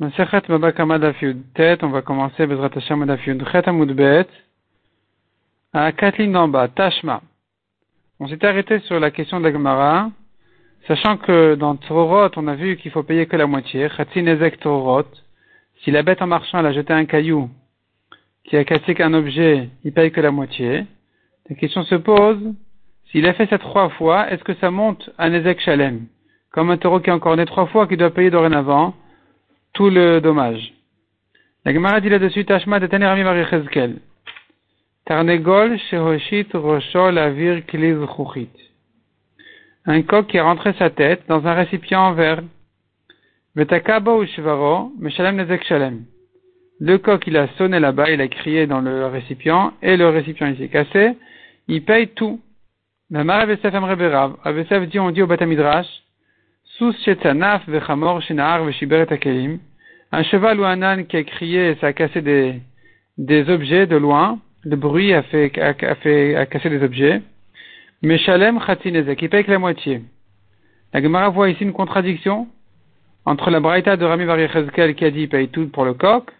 Masechet Tet, on va commencer Bezrat Hashem Dafyud Chet Amud Bet. À lignes d'en Tashma. On s'était arrêté sur la question de la Gemara, sachant que dans Torot, on a vu qu'il faut payer que la moitié. Chatzin Ezek Torot. Si la bête en marchant, a jeté un caillou qui a cassé qu'un objet, il paye que la moitié. La question se pose, s'il a fait ça trois fois, est-ce que ça monte à Nezek Shalem? Comme un taureau qui a encore né trois fois, qui doit payer dorénavant tout le dommage. La Gemara dit là-dessus, Tashma de Tanerami Marichezkel. Tarnegol shehoshit rosho lavir kliz chuchit. Un coq qui a rentré sa tête dans un récipient en verre. Vetakaba ou shvaro, meshalem nezek shalem. Le coq, il a sonné là-bas, il a crié dans le récipient, et le récipient, il s'est cassé. Il paye tout. La Mara Avesef Amreberav. Avesef dit, on dit au Batamidrash, Sous shetanaf vechamor shenar veshiberet akelim. Un cheval ou un âne qui a crié, ça a cassé des, objets de loin. Le bruit a fait, a, fait, a cassé des objets. Mais Shalem Khatinezek, il paye que la moitié. La Gemara voit ici une contradiction entre la Braïta de Rami Variechezkel qui a dit paye tout pour le coq,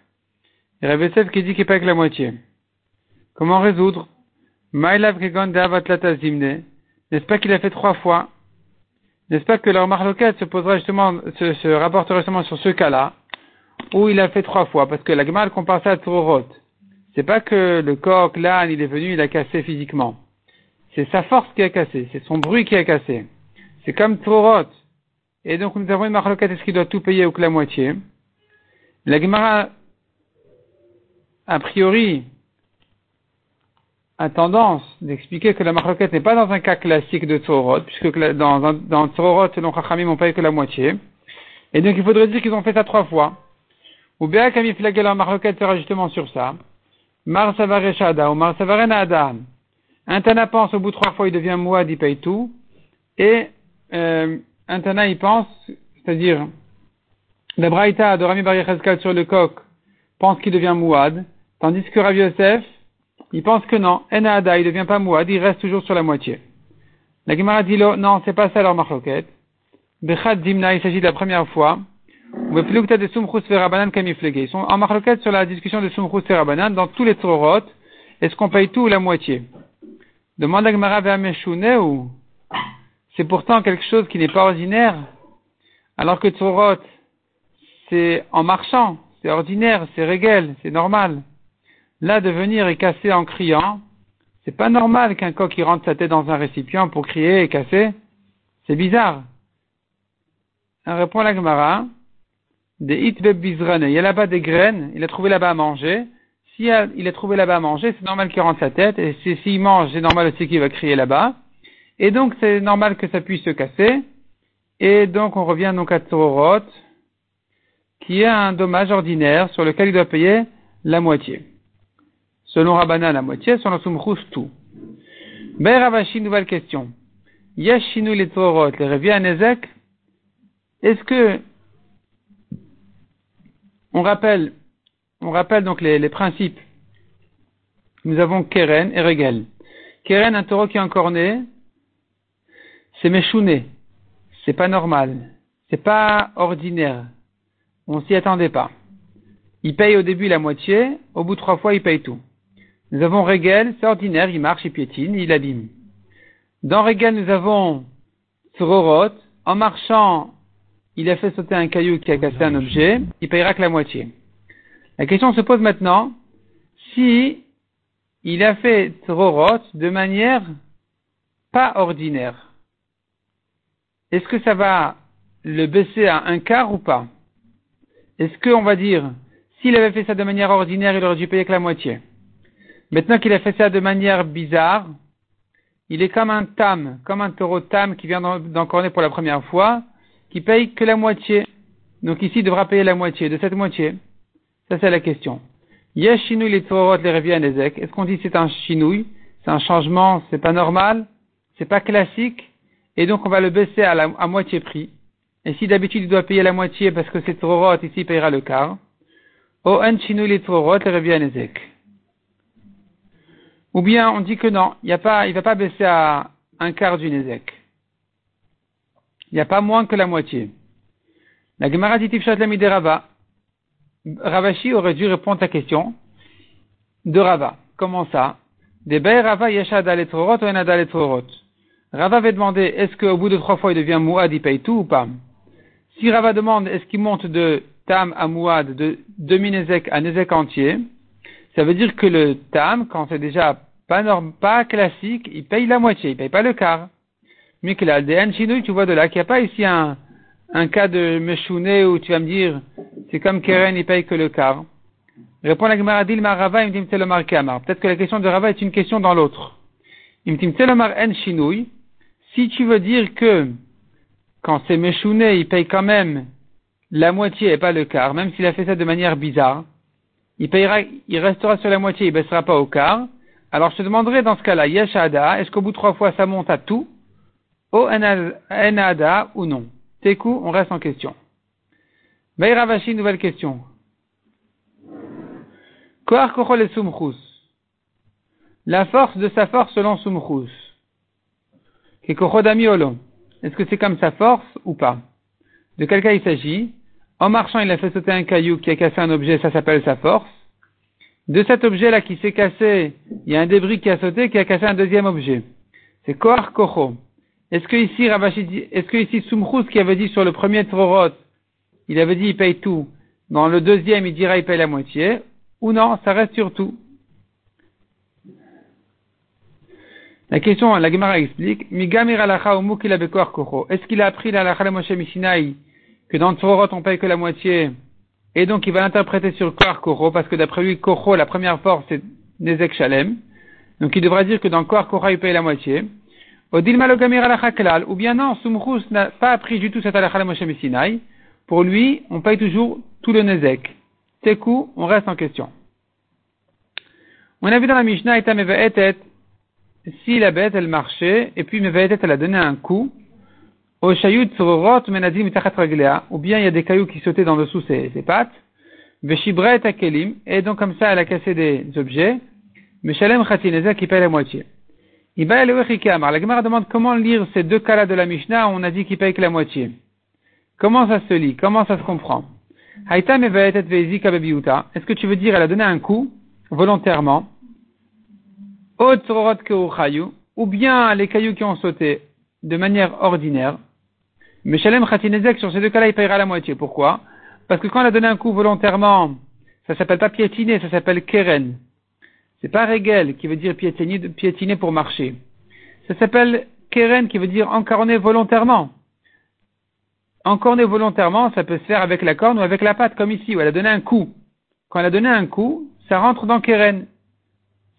et Rabbi qui dit qu'il paye que la moitié. Comment résoudre? Maïlav. N'est-ce pas qu'il a fait trois fois? N'est-ce pas que leur marloquette se posera justement, se, se rapporterait justement sur ce cas-là, où il a fait trois fois, parce que la Gemara compare ça à Tororot. C'est pas que le coq, l'âne, il est venu, il a cassé physiquement. C'est sa force qui a cassé, c'est son bruit qui a cassé. C'est comme Torot. Et donc nous avons une marloquette, est-ce qu'il doit tout payer ou que la moitié? La Gemara, a priori, a tendance d'expliquer que la marloquette n'est pas dans un cas classique de Torot, puisque dans, dans Torot, selon Chachamim, on paye que la moitié. Et donc il faudrait dire qu'ils ont fait ça trois fois. Ou bien en marloquette sera justement sur ça. Mar Savareshada ou Mar Adam. Un Tana pense au bout trois fois il devient Mouad, il paye tout. Et euh, un Tana il pense, c'est-à-dire la Braïta de Rami Bar sur le coq pense qu'il devient Mouad, tandis que Rav Yosef, il pense que non, Enada, il devient pas Mouad, il reste toujours sur la moitié. La Gemara dit non, c'est pas ça leur marloquette. Bechat Dimna, il s'agit de la première fois. Ils sont en marloquette sur la discussion de Sumchus Verabanan dans tous les Torot. Est-ce qu'on paye tout ou la moitié? Demande à Gemara ou c'est pourtant quelque chose qui n'est pas ordinaire, alors que Torot, c'est en marchant, c'est ordinaire, c'est régal, c'est normal. Là, de venir et casser en criant, c'est pas normal qu'un coq rentre sa tête dans un récipient pour crier et casser. C'est bizarre. Répond la Gemara, des Il y a là-bas des graines, il a trouvé là-bas à manger. Si il a trouvé là-bas à manger, c'est normal qu'il rentre sa tête. Et s'il mange, c'est normal aussi qu'il va crier là-bas. Et donc, c'est normal que ça puisse se casser. Et donc, on revient donc à Tororot, qui est un dommage ordinaire sur lequel il doit payer la moitié. Selon Rabbanan, la moitié, selon Sumchus, tout. Ben Ravashi, nouvelle question. Yashinu les Tororot, les revient à Nezek. Est-ce que on rappelle, on rappelle donc les, principes. Nous avons Keren et Regel. Keren, un taureau qui est encore né, c'est méchouné. C'est pas normal. C'est pas ordinaire. On s'y attendait pas. Il paye au début la moitié, au bout de trois fois, il paye tout. Nous avons Regel, c'est ordinaire, il marche, il piétine, il abîme. Dans Regel, nous avons Tzororot, en marchant, il a fait sauter un caillou qui a cassé un objet, il payera que la moitié. La question se pose maintenant, si il a fait Tzororot de manière pas ordinaire, est-ce que ça va le baisser à un quart ou pas? Est-ce qu'on va dire, s'il avait fait ça de manière ordinaire, il aurait dû payer que la moitié? Maintenant qu'il a fait ça de manière bizarre, il est comme un tam, comme un taureau tam qui vient d'encorner pour la première fois, qui paye que la moitié. Donc ici, il devra payer la moitié de cette moitié. Ça, c'est la question. Est-ce qu'on dit c'est un chinouille C'est un changement, c'est pas normal, c'est pas classique, et donc on va le baisser à, la, moitié prix. Et si d'habitude il doit payer la moitié parce que c'est Torot, ici il payera le quart. O en chinouille les Torot les Ezek. Ou bien on dit que non, il il va pas baisser à un quart du Nezek il n'y a pas moins que la moitié. La Gemara dit Tifshat Rava. Ravashi aurait dû répondre à ta question de Rava. Comment ça? Des Rava Yeshad Etrorot ou Enad Etrorot. Rava avait demandé est-ce qu'au bout de trois fois il devient Mouad, il paye tout ou pas? Si Rava demande est-ce qu'il monte de Tam à Mouad, de demi-Nezek à Nezek entier, ça veut dire que le Tam, quand c'est déjà pas, norme, pas classique, il paye la moitié, il paye pas le quart. Là, des tu vois de là qu'il n'y a pas ici un, un cas de Meshouné où tu vas me dire, c'est comme Keren, il paye que le quart. Répond la Gemara Dilma Rava, il me dit Peut-être que la question de Rava est une question dans l'autre. Si tu veux dire que quand c'est Meshouné, il paye quand même la moitié et pas le quart, même s'il a fait ça de manière bizarre, il payera, il restera sur la moitié, il baissera pas au quart. Alors je te demanderai dans ce cas-là, Yeshada, est-ce qu'au bout de trois fois ça monte à tout, au Enada ou non Teku, on reste en question. Vaïravashi, nouvelle question. Koar Kochol et Sumchus. La force de sa force selon Sumchus. Est-ce que c'est comme sa force ou pas? De quel cas il s'agit? En marchant, il a fait sauter un caillou qui a cassé un objet, ça s'appelle sa force. De cet objet-là qui s'est cassé, il y a un débris qui a sauté qui a cassé un deuxième objet. C'est Koar Kocho. Est-ce que ici, Ravashi est-ce que ici, Sumchus qui avait dit sur le premier Trorot, il avait dit il paye tout. Dans le deuxième, il dira il paye la moitié. Ou non, ça reste sur tout. La question, la Gemara explique, Est-ce qu'il a appris la de Moshe que dans Trorot on paye que la moitié? Et donc il va l'interpréter sur Koar Koro parce que d'après lui, Koro, la première force, c'est Nezek Shalem. Donc il devra dire que dans Koar Koro, il paye la moitié ou bien non, Sumchus n'a pas appris du tout cette halakha Moshe Sinai. Pour lui, on paye toujours tout le nezek. Teku, on reste en question. On a vu dans la Mishnah, si la bête, elle marchait, et puis Meve'etet, elle a donné un coup, au menadim ou bien il y a des cailloux qui sautaient dans dessous ses, ses pattes, veshibret akelim, et donc comme ça, elle a cassé des objets, meshalem khatinezek qui paye la moitié. La Gemara demande comment lire ces deux cas-là de la Mishnah, on a dit qu'il paye que la moitié. Comment ça se lit? Comment ça se comprend? Est-ce que tu veux dire, elle a donné un coup, volontairement, ou bien les cailloux qui ont sauté de manière ordinaire. Mais Shalem Khatinezek, sur ces deux cas-là, il payera la moitié. Pourquoi? Parce que quand elle a donné un coup volontairement, ça s'appelle pas piétiner, ça s'appelle keren. C'est pas régel qui veut dire piétiner, piétiner pour marcher. Ça s'appelle keren qui veut dire encorner volontairement. Encorner volontairement, ça peut se faire avec la corne ou avec la patte, comme ici, où elle a donné un coup. Quand elle a donné un coup, ça rentre dans keren.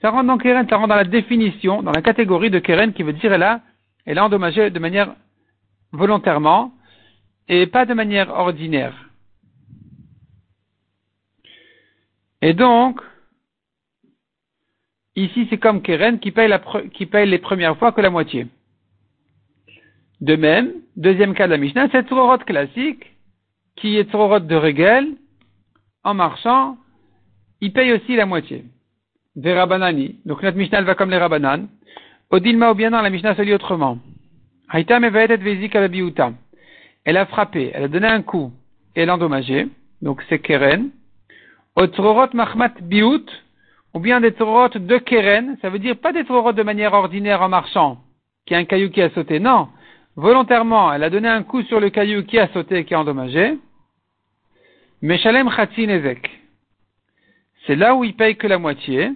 Ça rentre dans keren, ça rentre dans la définition, dans la catégorie de keren qui veut dire elle a, elle a endommagé de manière volontairement et pas de manière ordinaire. Et donc, Ici, c'est comme Keren qui paye, la qui paye les premières fois que la moitié. De même, deuxième cas de la Mishnah, c'est Tzorot classique, qui est Tzorot de Regel, en marchant, il paye aussi la moitié. Des Rabanani. Donc notre Mishnah, elle va comme les Rabanan. Odilma ou bien non, la Mishnah se lit autrement. Elle a frappé, elle a donné un coup, et elle a endommagé. Donc c'est Keren. Otrorot Mahmat Biut, ou bien des torot de keren, ça veut dire pas des torot de manière ordinaire en marchant, qui a un caillou qui a sauté, non. Volontairement, elle a donné un coup sur le caillou qui a sauté et qui a endommagé. Meshalem Khatin Ezek. C'est là où il paye que la moitié.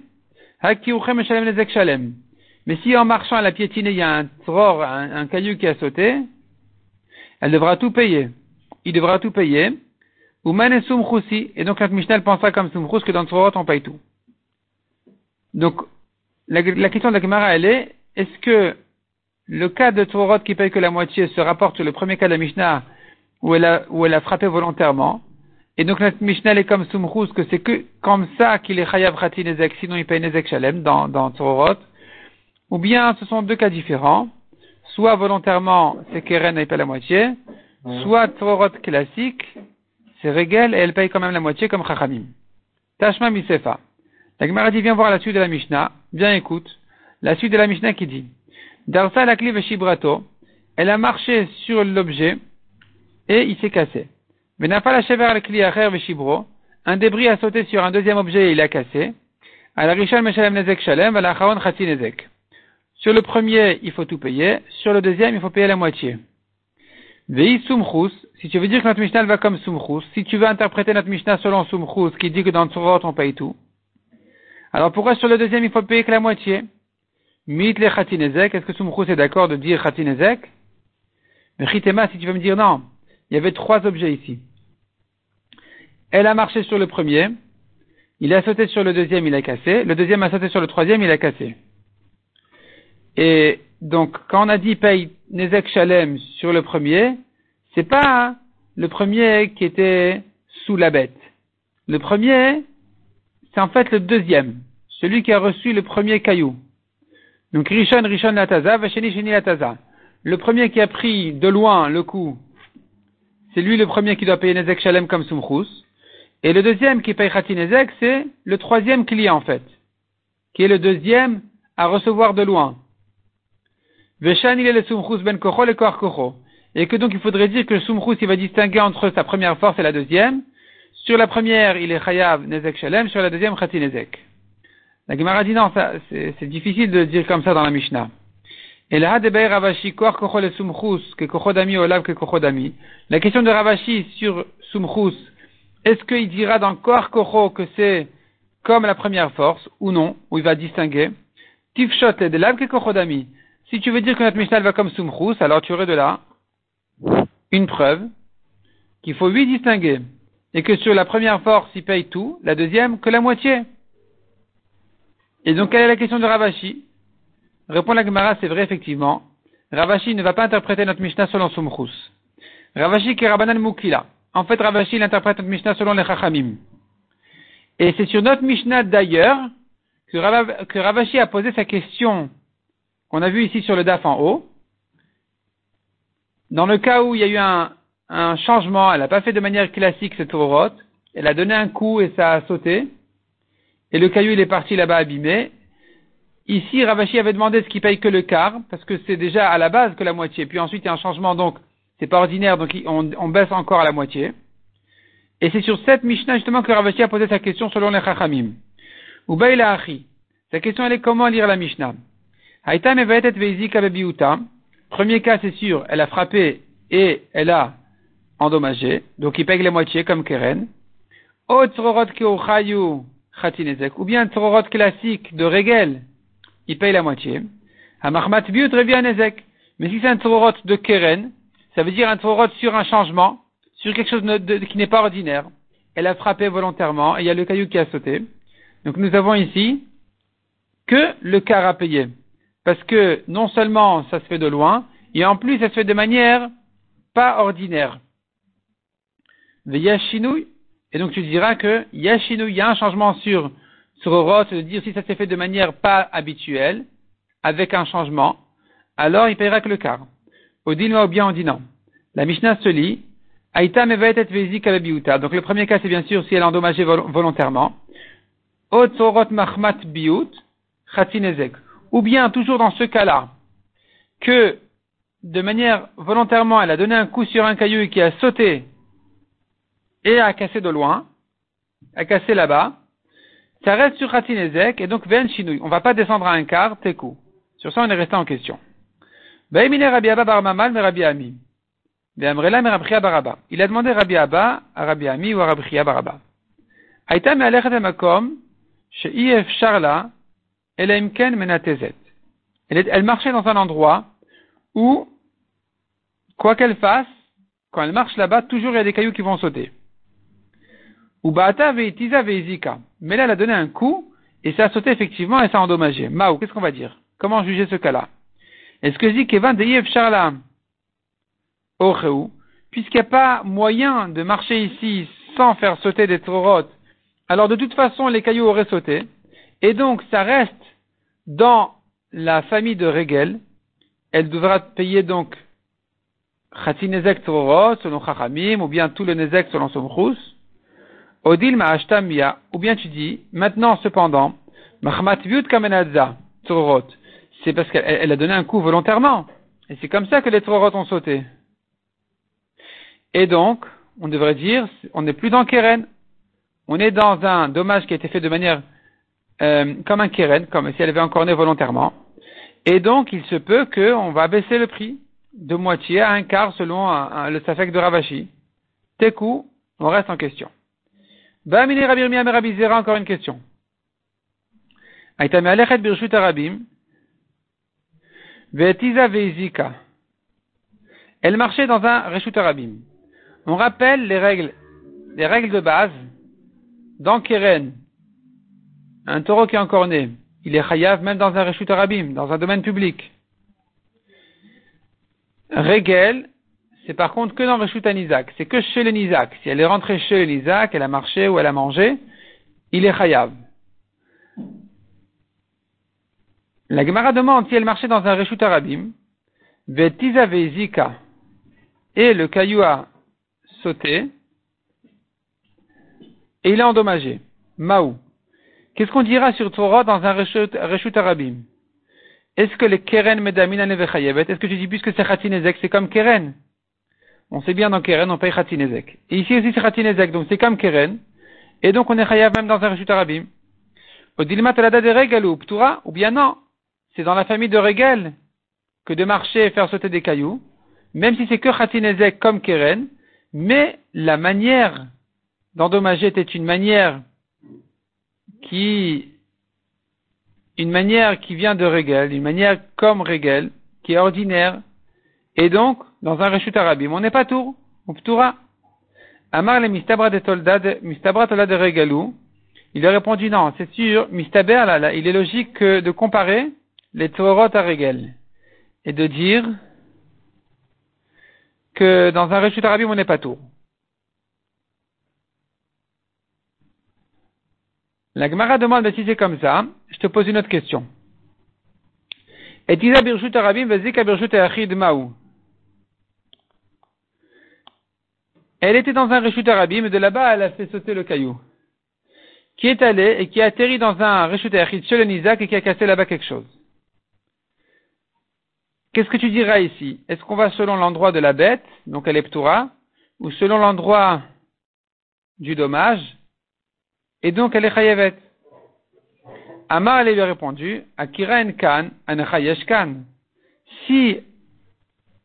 Shalem. Mais si en marchant à la piétinée, il y a un tror, un, caillou qui a sauté, elle devra tout payer. Il devra tout payer. Ou et donc la Mishnah pensera comme Sumchus que dans le on paye tout. Donc, la, question de la Gemara, elle est, est-ce que le cas de Torot qui paye que la moitié se rapporte le premier cas de la Mishnah où elle a, où elle a frappé volontairement, et donc notre Mishnah est comme Sumrous, que c'est que comme ça qu'il est Chayav Khati Nezek, sinon il paye Nezek Shalem dans, dans Torot, ou bien ce sont deux cas différents, soit volontairement c'est Keren, elle paye la moitié, soit Torot classique, c'est Regel et elle paye quand même la moitié comme Chachamim. Tashma Misefa. La Gemara dit, viens voir la suite de la Mishnah. Bien écoute. La suite de la Mishnah qui dit, Darsa la shibrato, elle a marché sur l'objet et il s'est cassé. la shever la veshibro, un débris a sauté sur un deuxième objet et il a cassé. La Nezek Shalem, à la Chati Nezek. Sur le premier, il faut tout payer. Sur le deuxième, il faut payer la moitié. Vei Sumchus, si tu veux dire que notre Mishnah va comme Sumchus, si tu veux interpréter notre Mishnah selon Sumchus, qui dit que dans Tsurot on paye tout, alors pourquoi sur le deuxième il faut payer que la moitié? Mit le Khatinezek, est-ce que Sumchus est d'accord de dire Khatinezek Mais Chitema, si tu veux me dire non, il y avait trois objets ici. Elle a marché sur le premier, il a sauté sur le deuxième, il a cassé, le deuxième a sauté sur le troisième, il a cassé. Et donc, quand on a dit paye Nezek Shalem sur le premier, c'est pas le premier qui était sous la bête. Le premier, c'est en fait le deuxième, celui qui a reçu le premier caillou. Donc Rishon, Rishon Lataza, Vasheni, Sheni Lataza. Le premier qui a pris de loin le coup, c'est lui le premier qui doit payer Nezek Shalem comme Sumchus. Et le deuxième qui paye Khati Nezek, c'est le troisième client en fait, qui est le deuxième à recevoir de loin. Veshan il est le Sumchus ben Kocho, le Koach Kocho. Et que donc il faudrait dire que le Sumchus il va distinguer entre sa première force et la deuxième, sur la première, il est Chayav Nezek Shalem, sur la deuxième, Khati Nezek. La Gemara dit non, c'est difficile de dire comme ça dans la Mishnah. Et là, Ravashi, Kocho le Sumchus, que Kochodami Olav que Kochodami. La question de Ravashi sur Sumchus, est-ce qu'il dira dans Koach Kocho que c'est comme la première force, ou non, où il va distinguer? Tifshot le Delav que Kochodami. Si tu veux dire que notre Mishnah va comme Sumchus, alors tu aurais de là une preuve qu'il faut lui distinguer et que sur la première force, il paye tout, la deuxième, que la moitié. Et donc, quelle est la question de Ravashi? Répond la Gemara, c'est vrai, effectivement. Ravashi ne va pas interpréter notre Mishnah selon Sumchus. Ravashi qui est Rabbanan Mukila. En fait, Ravashi, il interprète notre Mishnah selon les Chachamim. Et c'est sur notre Mishnah d'ailleurs que, Ravashi a posé sa question qu'on a vue ici sur le DAF en haut. Dans le cas où il y a eu un, un changement, elle n'a pas fait de manière classique cette Torot, elle a donné un coup et ça a sauté, et le caillou il est parti là-bas abîmé. Ici, Ravashi avait demandé ce qui paye que le quart, parce que c'est déjà à la base que la moitié, puis ensuite il y a un changement, donc c'est pas ordinaire, donc on, baisse encore à la moitié. Et c'est sur cette Mishnah justement que Ravashi a posé sa question selon les Chachamim. Ubaïla Achi. Sa question elle est comment lire la Mishnah? Haïta Premier cas, c'est sûr, elle a frappé et elle a endommagé, donc il paye la moitié comme Keren. Ou bien Tzororot classique de Regel, il paye la moitié. Hamachmat Biut Nezek. Mais si c'est un Tzororot de Keren, ça veut dire un Tzororot sur un changement, sur quelque chose qui n'est pas ordinaire. Elle a frappé volontairement et il y a le caillou qui a sauté. Donc nous avons ici que le quart à payer. Parce que non seulement ça se fait de loin, et en plus ça se fait de manière pas ordinaire. Et donc tu diras que Yashinou, il y a un changement sur, sur de dire si ça s'est fait de manière pas habituelle, avec un changement, alors il paiera que le quart. Odin ou bien on dit non. La Mishnah se lit, Aïta Donc le premier cas c'est bien sûr si elle a endommagé volontairement. mahmat biut, Ou bien toujours dans ce cas-là, que de manière volontairement elle a donné un coup sur un caillou qui a sauté et a cassé de loin, a cassé là-bas, ça reste sur Khatinezek, et donc Ven Shinui. On va pas descendre à un quart, Teku. Sur ça, on est resté en question. Il a demandé Rabbi Abba à Rabbi Ami ou à Rabbi Baraba. Aïta sharla, elaimken menatezet. Elle marchait dans un endroit où, quoi qu'elle fasse, quand elle marche là-bas, toujours il y a des cailloux qui vont sauter. Ou Baata veitiza veizika. Mais là, elle a donné un coup, et ça a sauté effectivement, et ça a endommagé. Mao, qu'est-ce qu'on va dire? Comment juger ce cas-là? Est-ce que dit Kevan Deyev Charla puisqu'il n'y a pas moyen de marcher ici sans faire sauter des trorotes, alors de toute façon, les cailloux auraient sauté, et donc ça reste dans la famille de Regel, elle devra payer donc Khatinezek Trorot selon Chachamim, ou bien tout le Nezek selon Somchus, Odil ma'ashtamia, ou bien tu dis, maintenant cependant, c'est parce qu'elle a donné un coup volontairement. Et c'est comme ça que les trorot ont sauté. Et donc, on devrait dire, on n'est plus dans Keren. on est dans un dommage qui a été fait de manière euh, comme un keren, comme si elle avait encore né volontairement. Et donc, il se peut qu'on va baisser le prix de moitié à un quart selon le safek de Ravashi. Tekou, on reste en question. Bamine Rabbi Rabbi encore une question. Aitame Alechet Birshut Arabim, Ve'izika. Elle marchait dans un Reshut Arabim. On rappelle les règles, les règles de base. Dans Keren, un taureau qui est encore né, il est chayav même dans un Reshut Arabim, dans un domaine public. Regel, c'est par contre que dans Reshut Anizak. C'est que chez le Nizak. Si elle est rentrée chez le Nizak, elle a marché ou elle a mangé, il est chayav. La Gemara demande si elle marchait dans un Reshut Arabim, Vezika, et le caillou a sauté, et il est endommagé. Maou. Qu'est-ce qu'on dira sur Torah dans un Reshut Arabim? Est-ce que les Keren Medamin Est-ce que tu dis puisque c'est Khatinezek, c'est comme Keren? On sait bien dans Keren, on paye Khatinezek. Et ici aussi c'est Khatinezek, donc c'est comme Keren. Et donc on est Chayav même dans un Reshut Arabim. Odilma Talada de Regal ou Ptura, ou bien non c'est dans la famille de Regel que de marcher et faire sauter des cailloux, même si c'est que Khatinezek comme Keren, mais la manière d'endommager était une manière qui, une manière qui vient de Regel, une manière comme Regel, qui est ordinaire, et donc, dans un Reshut Arabim, on n'est pas tour, on ptoura. Amar le mistabra de Toldad, mistabra de Regalou, il a répondu non, c'est sûr, mistaber, là, il est logique de comparer les Torot à Regel et de dire que dans un Réchut Arabim, on n'est pas tout. La Gemara demande, si c'est comme ça, je te pose une autre question. Et Birshut Arabim, Vezika Birshut Achid Maou. Elle était dans un Réchut Arabim, et de là-bas, elle a fait sauter le caillou. Qui est allé et qui a atterri dans un Réchut Achid chez le Nizak et qui a cassé là-bas quelque chose. Qu'est-ce que tu diras ici? Est-ce qu'on va selon l'endroit de la bête, donc elle est ou selon l'endroit du dommage, et donc elle est chayavet Amar lui a répondu, Akira en kan, an kan. Si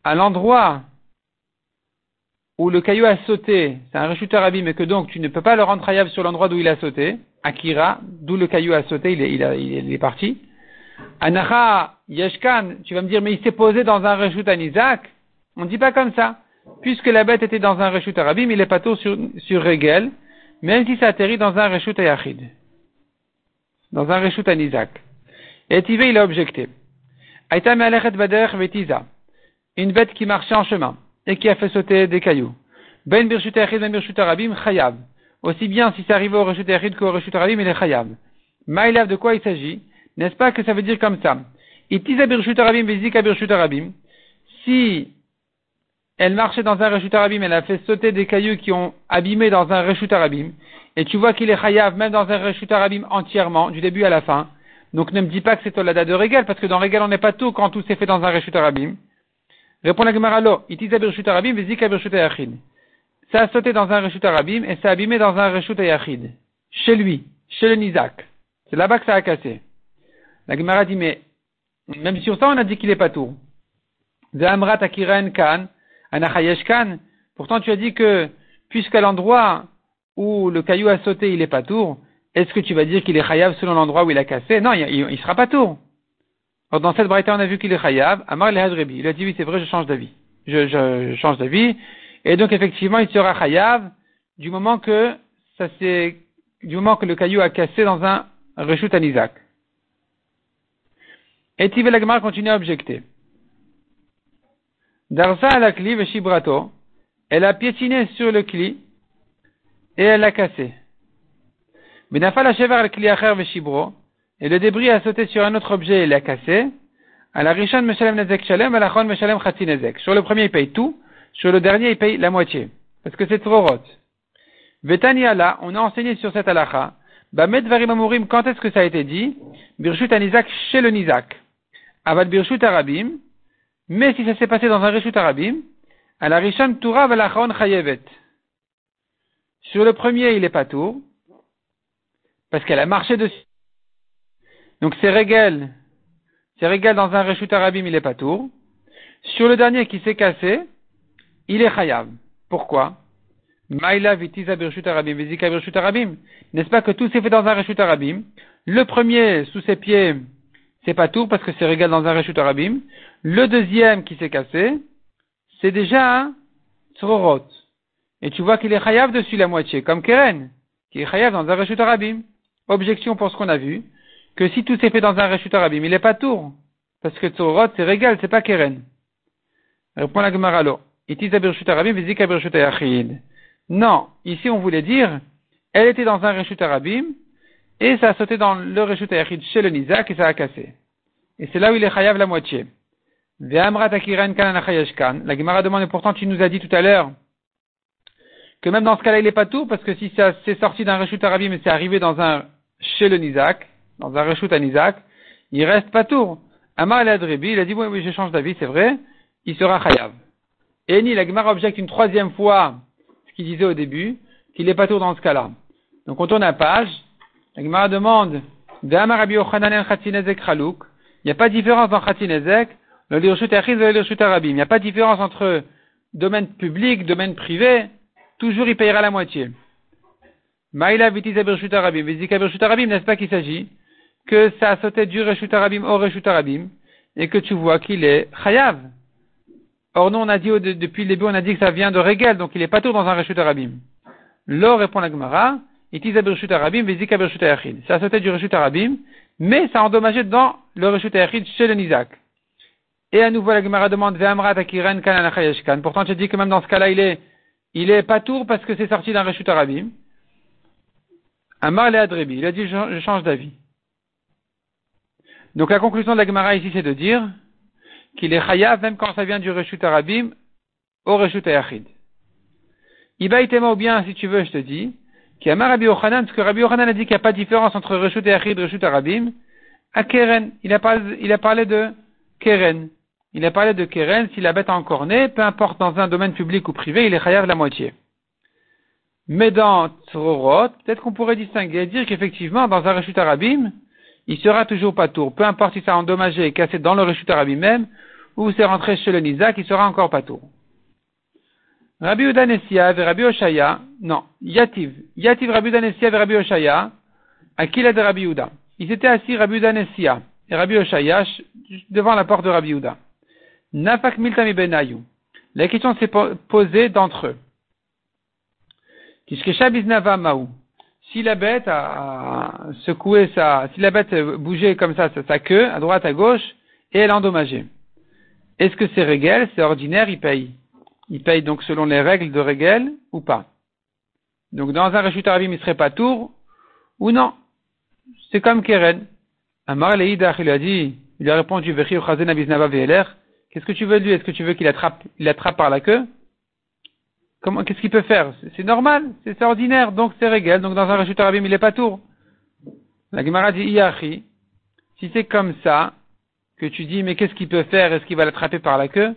à l'endroit où le caillou a sauté, c'est un rechuteur abîme, et que donc tu ne peux pas le rendre chayav sur l'endroit d'où il a sauté, Akira, d'où le caillou a sauté, il est, il, est parti. Anacha Yeshkan, tu vas me dire, mais il s'est posé dans un reshut à. On ne dit pas comme ça. Puisque la bête était dans un reshut arabim, il est pas tout sur, sur Regel, même si ça atterrit dans un reshut à. Dans un reshut à. Et Tivé, il a objecté. Aïta bader vetiza. Une bête qui marchait en chemin et qui a fait sauter des cailloux. Ben birshut Yachid, ben birshut arabim, chayav. Aussi bien si c'est arrivé au reshut Yachid qu'au reshut arabim, il est chayav. Maïlav, de quoi il s'agit? N'est-ce pas que ça veut dire comme ça? Si elle marchait dans un Reshut Arabim, elle a fait sauter des cailloux qui ont abîmé dans un Reshut Arabim, et tu vois qu'il est Chayav même dans un Reshut Arabim entièrement, du début à la fin. Donc ne me dis pas que c'est Olada de Régal, parce que dans Régal on n'est pas tout quand tout s'est fait dans un Reshut Arabim. Réponds la Gemara lo, Itiza Birshut Arabim, Vezika Birshut Ayachid. Ça a sauté dans un Reshut Arabim et ça a abîmé dans un Reshut Ayachid. Chez lui, chez le Nizak. C'est là-bas que ça a cassé. La Gemara dit, mais même sur ça, on a dit qu'il est pas tout. kan, kan. Pourtant, tu as dit que, puisqu'à l'endroit où le caillou a sauté, il est pas tour, est-ce que tu vas dire qu'il est chayav selon l'endroit où il a cassé? Non, il, ne sera pas tour. Dans cette braïta, on a vu qu'il est chayav. Amar le Il a dit, oui, c'est vrai, je change d'avis. Je, je, change d'avis. Et donc, effectivement, il sera chayav du moment que ça c'est, du moment que le caillou a cassé dans un reshut anizak. Et Tivelagmar continue à objecter. Darsa à la cli shibrato, elle a piétiné sur le cli et elle l'a cassé. Benafal shever al cli acher veshibro, et le débris a sauté sur un autre objet et l'a cassé. À la rishon meshalem nezek shalem, à la chon meshalem chati nezek. Sur le premier, il paye tout. Sur le dernier, il paye la moitié. Parce que c'est trop rot. Vetania là, on a enseigné sur cette halacha. Bamet varim amurim, quand est-ce que ça a été dit? Birshut anizak chez le nizak. Avad Birshut Arabim, mais si ça s'est passé dans un Rishut Arabim, à la Rishon Toura Velachon Chayevet. Sur le premier, il est pas tour, parce qu'elle a marché dessus. Donc c'est régal, c'est régal dans un reshut arabim, il est pas tour. Sur le dernier qui s'est cassé, il est chayav. Pourquoi? Maïla vitiza arabim, vizika arabim. N'est-ce pas que tout s'est fait dans un reshut arabim? Le premier, sous ses pieds, c'est pas tour parce que c'est régal dans un reshut arabim. Le deuxième qui s'est cassé, c'est déjà un tzrorot. Et tu vois qu'il est chayav dessus la moitié, comme Keren, qui est chayav dans un reshut arabim. Objection pour ce qu'on a vu, que si tout s'est fait dans un reshut arabim, il n'est pas tour. Parce que tzrorot, c'est régal, c'est pas Keren. Répond la Gemara Non, ici on voulait dire, elle était dans un reshut arabim, et ça a sauté dans le reshut ayachid chez le Nizak et ça a cassé. Et c'est là où il est chayav la moitié. La Gemara demande, pourtant tu nous as dit tout à l'heure, que même dans ce cas-là, il n'est pas tout, parce que si ça s'est sorti d'un reshut arabim et c'est arrivé dans un chez le Nizak, dans un reshut à Nizak, il reste pas tout. Amar el il a dit, oui, oui, je change d'avis, c'est vrai, il sera chayav. Et ni la Gemara objecte une troisième fois ce qu'il disait au début, qu'il n'est pas tout dans ce cas-là. Donc on tourne la page, la Gemara demande, il n'y a pas de différence dans Khatinezek, le Lirshut et le Lirshut Arabim. Il n'y a pas de différence entre domaine public, domaine privé, toujours il payera la moitié. Maïla vitiza Birshut Arabim, Vizika Birshut Arabim, n'est-ce pas qu'il s'agit? Que ça a sauté du Reshut Arabim au Reshut Arabim, et que tu vois qu'il est Chayav. Or, nous, on a dit, depuis le début, on a dit que ça vient de Regel, donc il est pas tout dans un Reshut Arabim. L'or répond la Gemara, Itiza Birshut Arabim, Vizika Birshut Ayachid. Ça a sauté du Reshut Arabim, mais ça a endommagé dans le Reshut Ayachid chez le Nizak. Et à nouveau, la Gemara demande, Ve'amrat Akiren Kan Pourtant, tu dis que même dans ce cas-là, il est, il est pas tour parce que c'est sorti d'un Reshut Arabim. Amar le Adrebi. Il a dit, je change d'avis. Donc la conclusion de la Gemara ici, c'est de dire qu'il est chayav même quand ça vient du Reshut Arabim au Reshut Ayachid. Ibaïtema ou bien, si tu veux, je te dis, qu'il y a Rabbi Ochanan, parce que Rabbi Ochanan a dit qu'il n'y a pas de différence entre Reshut Ayachid et Reshut Arabim, à Keren. Il a parlé, de Keren. Il a parlé de Keren, si la bête a encore né, peu importe dans un domaine public ou privé, il est chayav la moitié. Mais dans Tzrorot, peut-être qu'on pourrait distinguer et dire qu'effectivement, dans un Reshut Arabim, il sera toujours pas tour. Peu importe si ça endommagé et cassé dans le Reshut Arabim même, ou c'est rentré chez le Nizak, il sera encore pas tour. Rabbi Udanessia et Rabbi Oshaya, non, Yativ. Yativ Rabbi Udanessia et Rabbi Oshaya, à qui de Rabbi Uda. Ils étaient assis, Rabbi Udanessia et Rabbi Oshaya, devant la porte de Rabbi Uda. Nafak Miltami Benayu. La question s'est posée d'entre eux. Si la bête a secoué sa, si la bête bougeait comme ça, sa, queue, à droite, à gauche, et elle a endommagé. Est-ce que c'est régel, c'est ordinaire, il paye. Il paye donc selon les règles de régel ou pas. Donc dans un rechut arabim, il serait pas tour, ou non. C'est comme Keren. Amar il a dit, il a répondu, Qu'est-ce que tu veux lui? Est-ce que tu veux qu'il attrape, il attrape par la queue? Comment, qu'est-ce qu'il peut faire? C'est normal, c'est ordinaire, donc c'est régal. Donc dans un rachut arabim, il n'est pas tour. La Gemara dit Iachi, si c'est comme ça, que tu dis, mais qu'est-ce qu'il peut faire? Est-ce qu'il va l'attraper par la queue?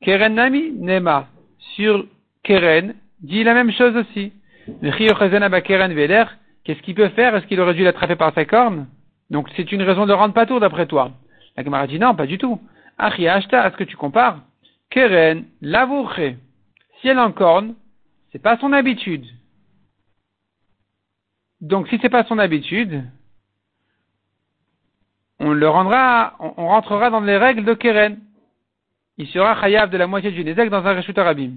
Keren Nami, Nema. Sur Keren, dit la même chose aussi. Qu'est-ce qu'il peut faire? Est-ce qu'il aurait dû l'attraper par sa corne? Donc c'est une raison de rendre pas tour d'après toi. La Gemara dit non, pas du tout. Achi Ashta, est-ce que tu compares Keren, lavouche. Si elle en corne, c'est pas son habitude. Donc si c'est pas son habitude, on le rendra, on, rentrera dans les règles de Keren. Il sera chayav de la moitié du Nezek dans un Reshut Arabim.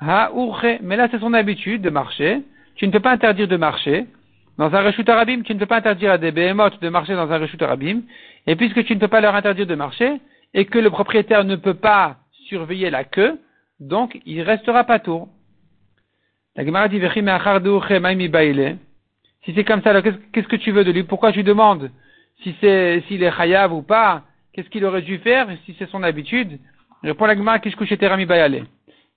Mais là c'est son habitude de marcher. Tu ne peux pas interdire de marcher. Dans un Reshut Arabim, tu ne peux pas interdire à des behemoths de marcher dans un Reshut Arabim. Et puisque tu ne peux pas leur interdire de marcher, et que le propriétaire ne peut pas surveiller la queue, donc il restera pas tour. La Gemara dit Si c'est comme ça, alors qu'est-ce que tu veux de lui? Pourquoi je lui demande? Si c'est s'il est chayav ou pas Qu'est-ce qu'il aurait dû faire si c'est son habitude? Répond la Gemara Rami Bayale.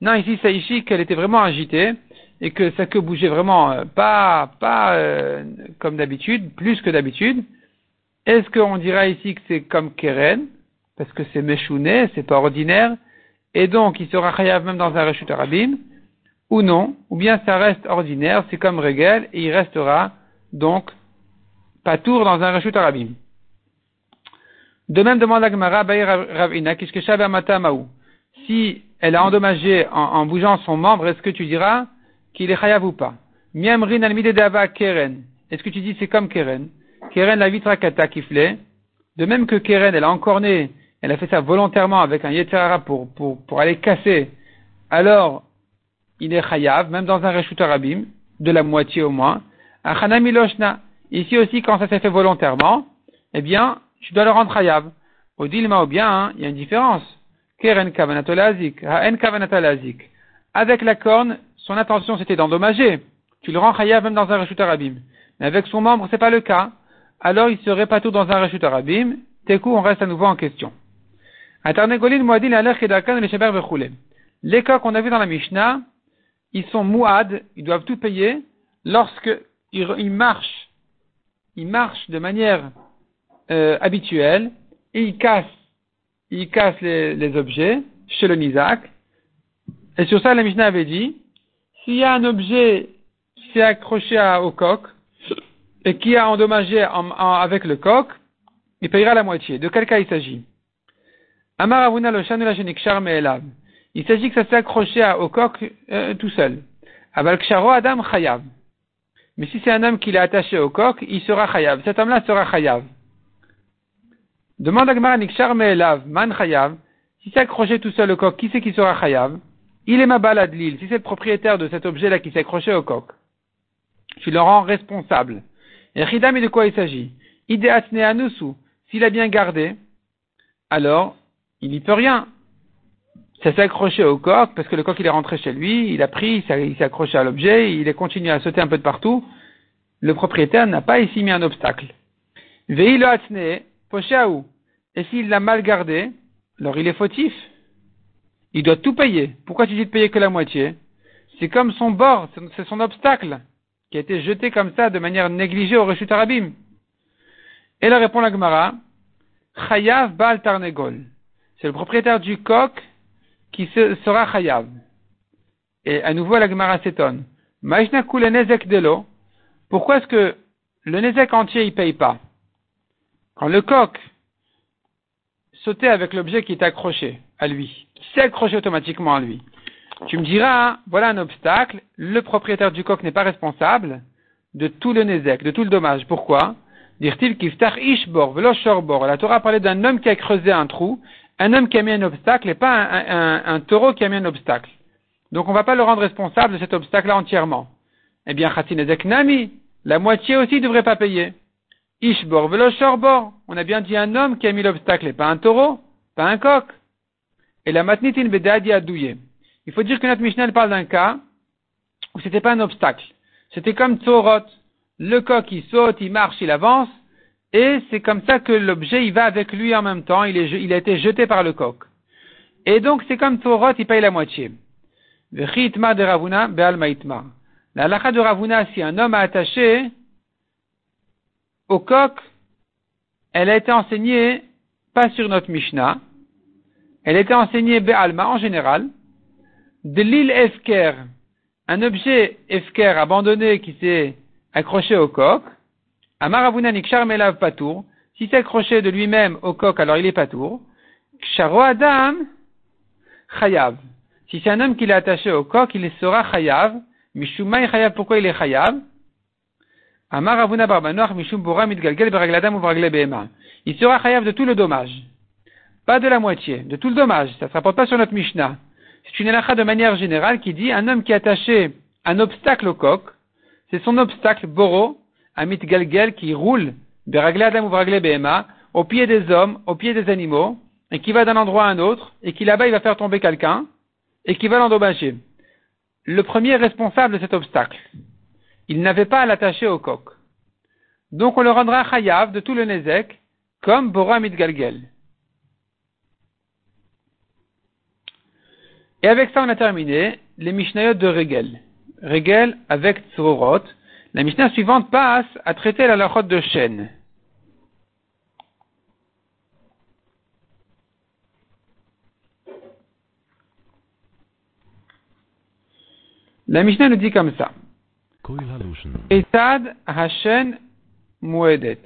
Non, ici c'est ici qu'elle était vraiment agitée et que sa queue bougeait vraiment euh, pas pas euh, comme d'habitude, plus que d'habitude. Est-ce qu'on dira ici que c'est comme Keren? Parce que c'est méchouné, c'est pas ordinaire et donc il sera chayav même dans un rechut arabim, ou non, ou bien ça reste ordinaire, c'est comme Regel, et il restera donc, pas tour dans un rachut arabim. De même demande Agmara, Ravina, Si elle a endommagé en, bougeant son membre, est-ce que tu diras qu'il est chayav ou pas? Miamrin al keren. Est-ce que tu dis c'est comme keren? Keren la vitra kata kifle. De même que keren, elle a encorné, elle a fait ça volontairement avec un yeterara pour, pour, pour aller casser. Alors, il est chayav, même dans un reshut arabim, de la moitié au moins. Achana miloshna. Ici aussi, quand ça s'est fait volontairement, eh bien, tu dois le rendre chayav. Au dilma ou bien, hein, il y a une différence. Keren kavanatolazik, ha'en kavanatolazik. Avec la corne, son intention c'était d'endommager. Tu le rends chayav même dans un reshut arabim. Mais avec son membre, c'est pas le cas. Alors il serait pas tout dans un reshut arabim. Tekou, on reste à nouveau en question. Les cas qu'on a vus dans la Mishnah, ils sont mouad, ils doivent tout payer lorsque ils, marchent, ils marchent de manière euh, habituelle et ils cassent, ils cassent les, objets chez le Nizak. Et sur ça, la Mishnah avait dit, s'il y a un objet qui s'est accroché au coq et qui a endommagé avec le coq, il payera la moitié. De quel cas il s'agit? Il s'agit que ça s'est accroché au coq euh, tout seul. Adam chayav. Mais si c'est un homme qui l'a attaché au coq, il sera chayav. Cet homme-là sera chayav. Demande à Gmara Nikshar Me'elav, Man chayav. Si c'est accroché tout seul au coq, qui c'est qui sera chayav? Il est ma balade l'île. Si c'est le propriétaire de cet objet-là qui s'est accroché au coq, tu le rends responsable. Et Ridam, de quoi il s'agit? Ideatne S'il a bien gardé, alors, il n'y peut rien. Ça s'est accroché au coq, parce que le coq il est rentré chez lui, il a pris, il s'est accroché à l'objet, il est continué à sauter un peu de partout. Le propriétaire n'a pas ici mis un obstacle. Veilo atne, poshaou. Et s'il l'a mal gardé, alors il est fautif. Il doit tout payer. Pourquoi tu dis de payer que la moitié? C'est comme son bord, c'est son obstacle, qui a été jeté comme ça de manière négligée au rechut arabim. Et là répond la Gemara, Chayav Baal Tarnegol. C'est le propriétaire du coq qui sera chayav. Et à nouveau, la Gemara s'étonne. le nezek de Pourquoi est-ce que le nezek entier, il paye pas? Quand le coq sautait avec l'objet qui est accroché à lui, qui s'est accroché automatiquement à lui, tu me diras, voilà un obstacle, le propriétaire du coq n'est pas responsable de tout le nezek, de tout le dommage. Pourquoi? Dire-t-il ishbor, La Torah parlé d'un homme qui a creusé un trou un homme qui a mis un obstacle et pas un, taureau qui a mis un obstacle. Donc on ne va pas le rendre responsable de cet obstacle-là entièrement. Eh bien, Khatinezek Nami, la moitié aussi ne devrait pas payer. Ishbor velo shorbor. On a bien dit un homme qui a mis l'obstacle et pas un taureau, pas un coq. Et la matnitin bedadi adouye. Il faut dire que notre Mishnah parle d'un cas où c'était pas un obstacle. C'était comme Torot. Le coq, il saute, il marche, il avance. Et c'est comme ça que l'objet, il va avec lui en même temps, il, a été jeté par le coq. Et donc, c'est comme Torot, il paye la moitié. de Ravuna, La halakha de Ravuna, si un homme a attaché au coq, elle a été enseignée pas sur notre Mishnah, elle a été enseignée Be'alma en général, de l'île Efker, un objet Efker abandonné qui s'est accroché au coq, Amaravuna nikshar melav patour. Si c'est accroché de lui-même au coq, alors il est patour. Ksharo adam chayav. Si c'est un homme qui l'a attaché au coq, il sera chayav. Mishumai chayav, pourquoi il est chayav? Amaravuna barbanoach mishum bora mitgalgel ou behema. Il sera chayav de tout le dommage. Pas de la moitié, de tout le dommage. Ça ne se rapporte pas sur notre Mishnah. C'est une halakha de manière générale qui dit un homme qui a attaché un obstacle au coq, c'est son obstacle, boro, Amit Galgel qui roule, au pied des hommes, au pied des animaux, et qui va d'un endroit à un autre, et qui là-bas il va faire tomber quelqu'un, et qui va l'endommager. Le premier responsable de cet obstacle, il n'avait pas à l'attacher au coq. Donc on le rendra chayav de tout le nezek, comme Bora Amit Galgel. Et avec ça, on a terminé les Mishnayot de Regel. Regel avec Tzorot, la Mishnah suivante passe à traiter la lachote de chêne. La Mishnah nous dit comme ça. Etad Hashen Muedet.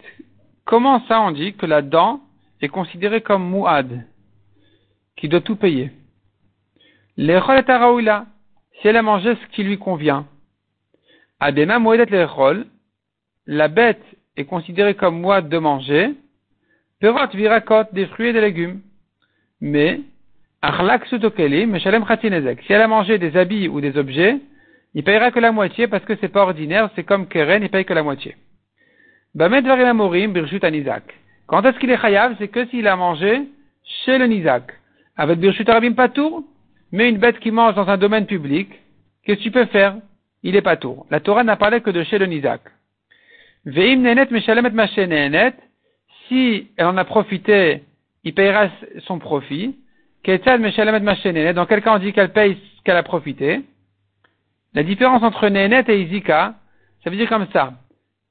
Comment ça on dit que la dent est considérée comme Muad, qui doit tout payer? Est si elle a mangé ce qui lui convient. Adema Muedet l'Echol, la bête est considérée comme Muad de manger, Perot virakot, des fruits et des légumes. Mais, Achlak Sutokeli, Si elle a mangé des habits ou des objets, il payera que la moitié parce que c'est pas ordinaire, c'est comme Keren, il paye que la moitié. Bamet Varilamorim, Birshut Anizak. Quand est-ce qu'il est chayav? C'est que s'il a mangé chez le Nizak. Avec Birshut Arabim Patour, mais une bête qui mange dans un domaine public, qu'est-ce que tu peux faire? Il est Patour. La Torah n'a parlé que de chez le Nizak. Veim Nenet Meshalemet Nenet. Si elle en a profité, il payera son profit. Ketzad Meshalemet Nenet. Dans quel cas on dit qu'elle paye ce qu'elle a profité? La différence entre Nénet et Izika, ça veut dire comme ça.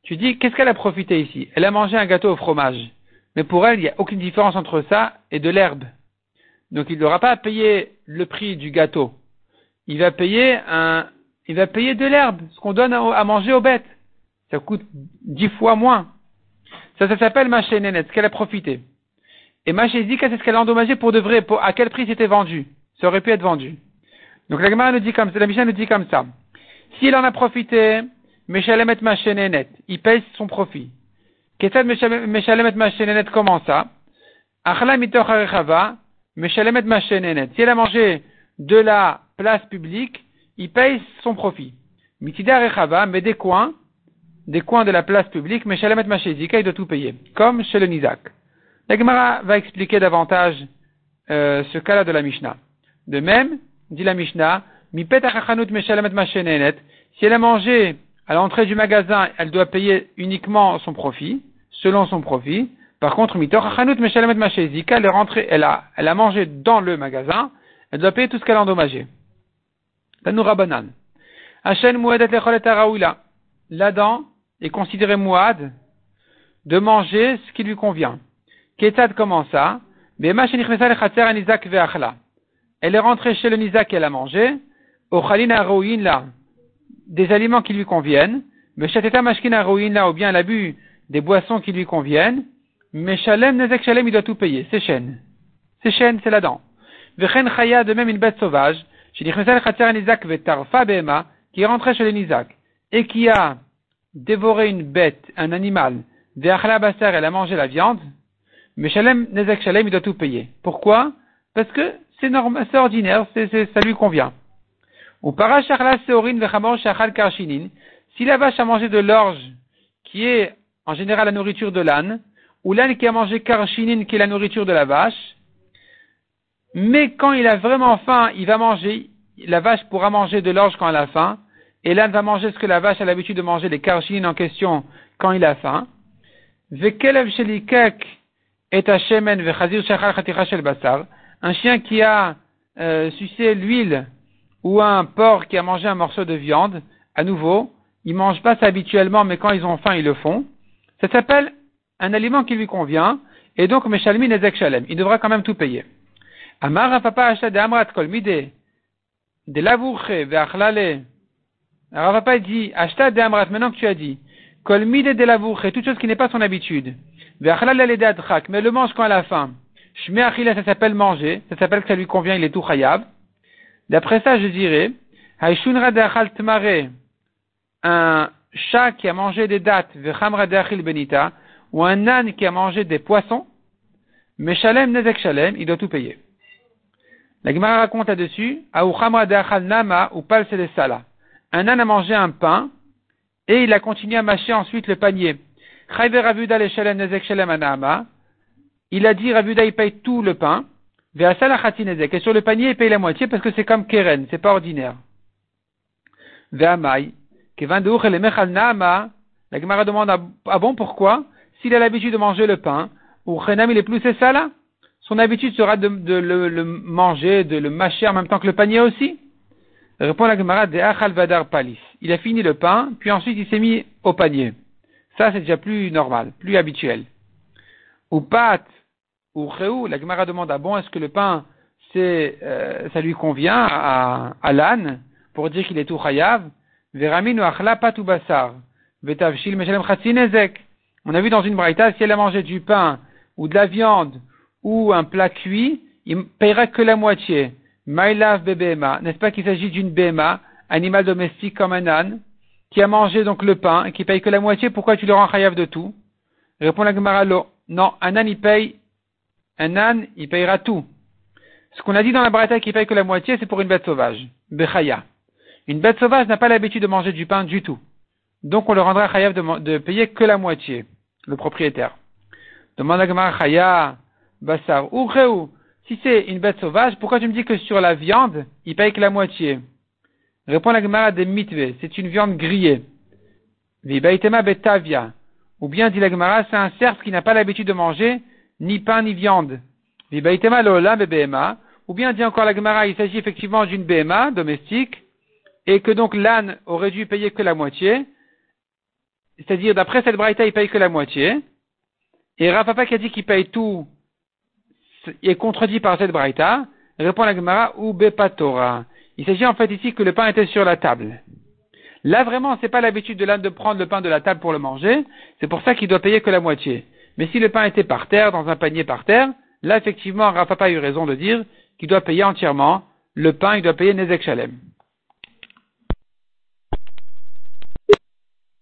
Tu dis, qu'est-ce qu'elle a profité ici? Elle a mangé un gâteau au fromage. Mais pour elle, il n'y a aucune différence entre ça et de l'herbe. Donc il n'aura pas à payer le prix du gâteau. Il va payer un, il va payer de l'herbe, ce qu'on donne à, manger aux bêtes. Ça coûte dix fois moins. Ça, ça s'appelle Maché Nénet, ce qu'elle a profité. Et Maché Zika, c'est ce qu'elle a endommagé pour de vrai, à quel prix c'était vendu. Ça aurait pu être vendu. Donc la Gemara nous dit comme ça, la Mishnah nous dit comme ça. S'il en a profité, Meshalemet Mashenenet, il paye son profit. Ketad Meshalemet Mashenenet, comment ça? Achla Meshalemet. Si elle a mangé de la place publique, il paye son profit. Mitida Rechava, mais des coins, des coins de la place publique, Meshalemet Mashezika, il doit tout payer. Comme chez le Nizak. La Gemara va expliquer davantage euh, ce cas-là de la Mishnah. De même, dit la Mishnah, si elle a mangé à l'entrée du magasin, elle doit payer uniquement son profit, selon son profit. Par contre, elle a, elle a mangé dans le magasin, elle doit payer tout ce qu'elle a endommagé. L'Adam est considéré mouad de manger ce qui lui convient. Ketad comment ça? Elle est rentrée chez le Nizak et elle a mangé. Des aliments qui lui conviennent. Mais Shateta Mashkina là, ou bien elle a bu des boissons qui lui conviennent. Mais Shalem Nezek Shalem, il doit tout payer. C'est chêne. C'est chêne, c'est la dent. Vechen Chaya, de même une bête sauvage. Qui est rentrée chez le Nizak et qui a dévoré une bête, un animal. Basser, elle a mangé la viande. Mais Shalem Shalem, il doit tout payer. Pourquoi? Parce que c'est normal, c'est ordinaire, ça lui convient. Ou Si la vache a mangé de l'orge, qui est en général la nourriture de l'âne, ou l'âne qui a mangé karshinin, qui est la nourriture de la vache, mais quand il a vraiment faim, il va manger, la vache pourra manger de l'orge quand elle a faim, et l'âne va manger ce que la vache a l'habitude de manger, les karshinin en question, quand il a faim. Un chien qui a euh, sucé l'huile ou un porc qui a mangé un morceau de viande, à nouveau, ils mangent pas ça habituellement, mais quand ils ont faim, ils le font. Ça s'appelle un aliment qui lui convient, et donc Meshalmi Nezek Shalem. Il devra quand même tout payer. Amar papa de Amrat Kolmide, de Lavourche, Ve'achlale. Alors papa dit, de Amrat, maintenant que tu as dit, Kolmide de Lavourche, toute chose qui n'est pas son habitude. Ve'achlale le mais le mange quand elle a faim. Shme Achila, ça s'appelle manger, ça s'appelle que ça lui convient, il est tout chayav. D'après ça, je dirais, Haishunra tmare, un chat qui a mangé des dattes, vechamra benita, ou un âne qui a mangé des poissons, mais shalem nezek shalem, il doit tout payer. La Gemara raconte là-dessus, ou. Un âne a mangé un pain, et il a continué à mâcher ensuite le panier. Ravuda il a dit, Rabuda, il paye tout le pain. Et sur le panier, il paye la moitié parce que c'est comme Keren, c'est pas ordinaire. La Gemara demande, ah bon, pourquoi? S'il a l'habitude de manger le pain, ou il est plus c'est ça? Son habitude sera de, le, manger, de le mâcher en même temps que le panier aussi? Répond la Gemara de Achal Vadar Palis. Il a fini le pain, puis ensuite il s'est mis au panier. Ça, c'est déjà plus normal, plus habituel. Ou pat, ou Réou, la Gemara demande ah bon, est-ce que le pain, c'est, euh, ça lui convient à, l'âne pour dire qu'il est tout chayav? Veramin ou achla basar. Vetavshil meshalem nezek. On a vu dans une braïta, si elle a mangé du pain ou de la viande ou un plat cuit, il paiera que la moitié. Maïlav bebema. N'est-ce pas qu'il s'agit d'une bema, animal domestique comme un âne, qui a mangé donc le pain et qui paye que la moitié, pourquoi tu le rends chayav de tout? Répond la Gemara, non, un âne il paye, un âne il payera tout. Ce qu'on a dit dans la braïta qui paye que la moitié, c'est pour une bête sauvage. Bechaya. Une bête sauvage n'a pas l'habitude de manger du pain du tout. Donc on le rendra chayav de, payer que la moitié, le propriétaire. Demande à Gemara Chaya, Bassar, ou Si c'est une bête sauvage, pourquoi tu me dis que sur la viande, il paye que la moitié? Répond la Gemara des mitve, c'est une viande grillée. Vibaitema betavia. Ou bien, dit la Gemara, c'est un cerf qui n'a pas l'habitude de manger ni pain ni viande. Vibaitema lola bebema. Ou bien, dit encore la Gemara, il s'agit effectivement d'une BMA domestique, et que donc l'âne aurait dû payer que la moitié, c'est-à-dire, d'après cette braïta, il paye que la moitié. Et Rafapa qui a dit qu'il paye tout est contredit par cette braïta. Répond la Gemara, ou bepatora. Il s'agit en fait ici que le pain était sur la table. Là, vraiment, c'est pas l'habitude de l'âne de prendre le pain de la table pour le manger. C'est pour ça qu'il doit payer que la moitié. Mais si le pain était par terre, dans un panier par terre, là, effectivement, Rafapa a eu raison de dire qu'il doit payer entièrement le pain, il doit payer Nezek Shalem.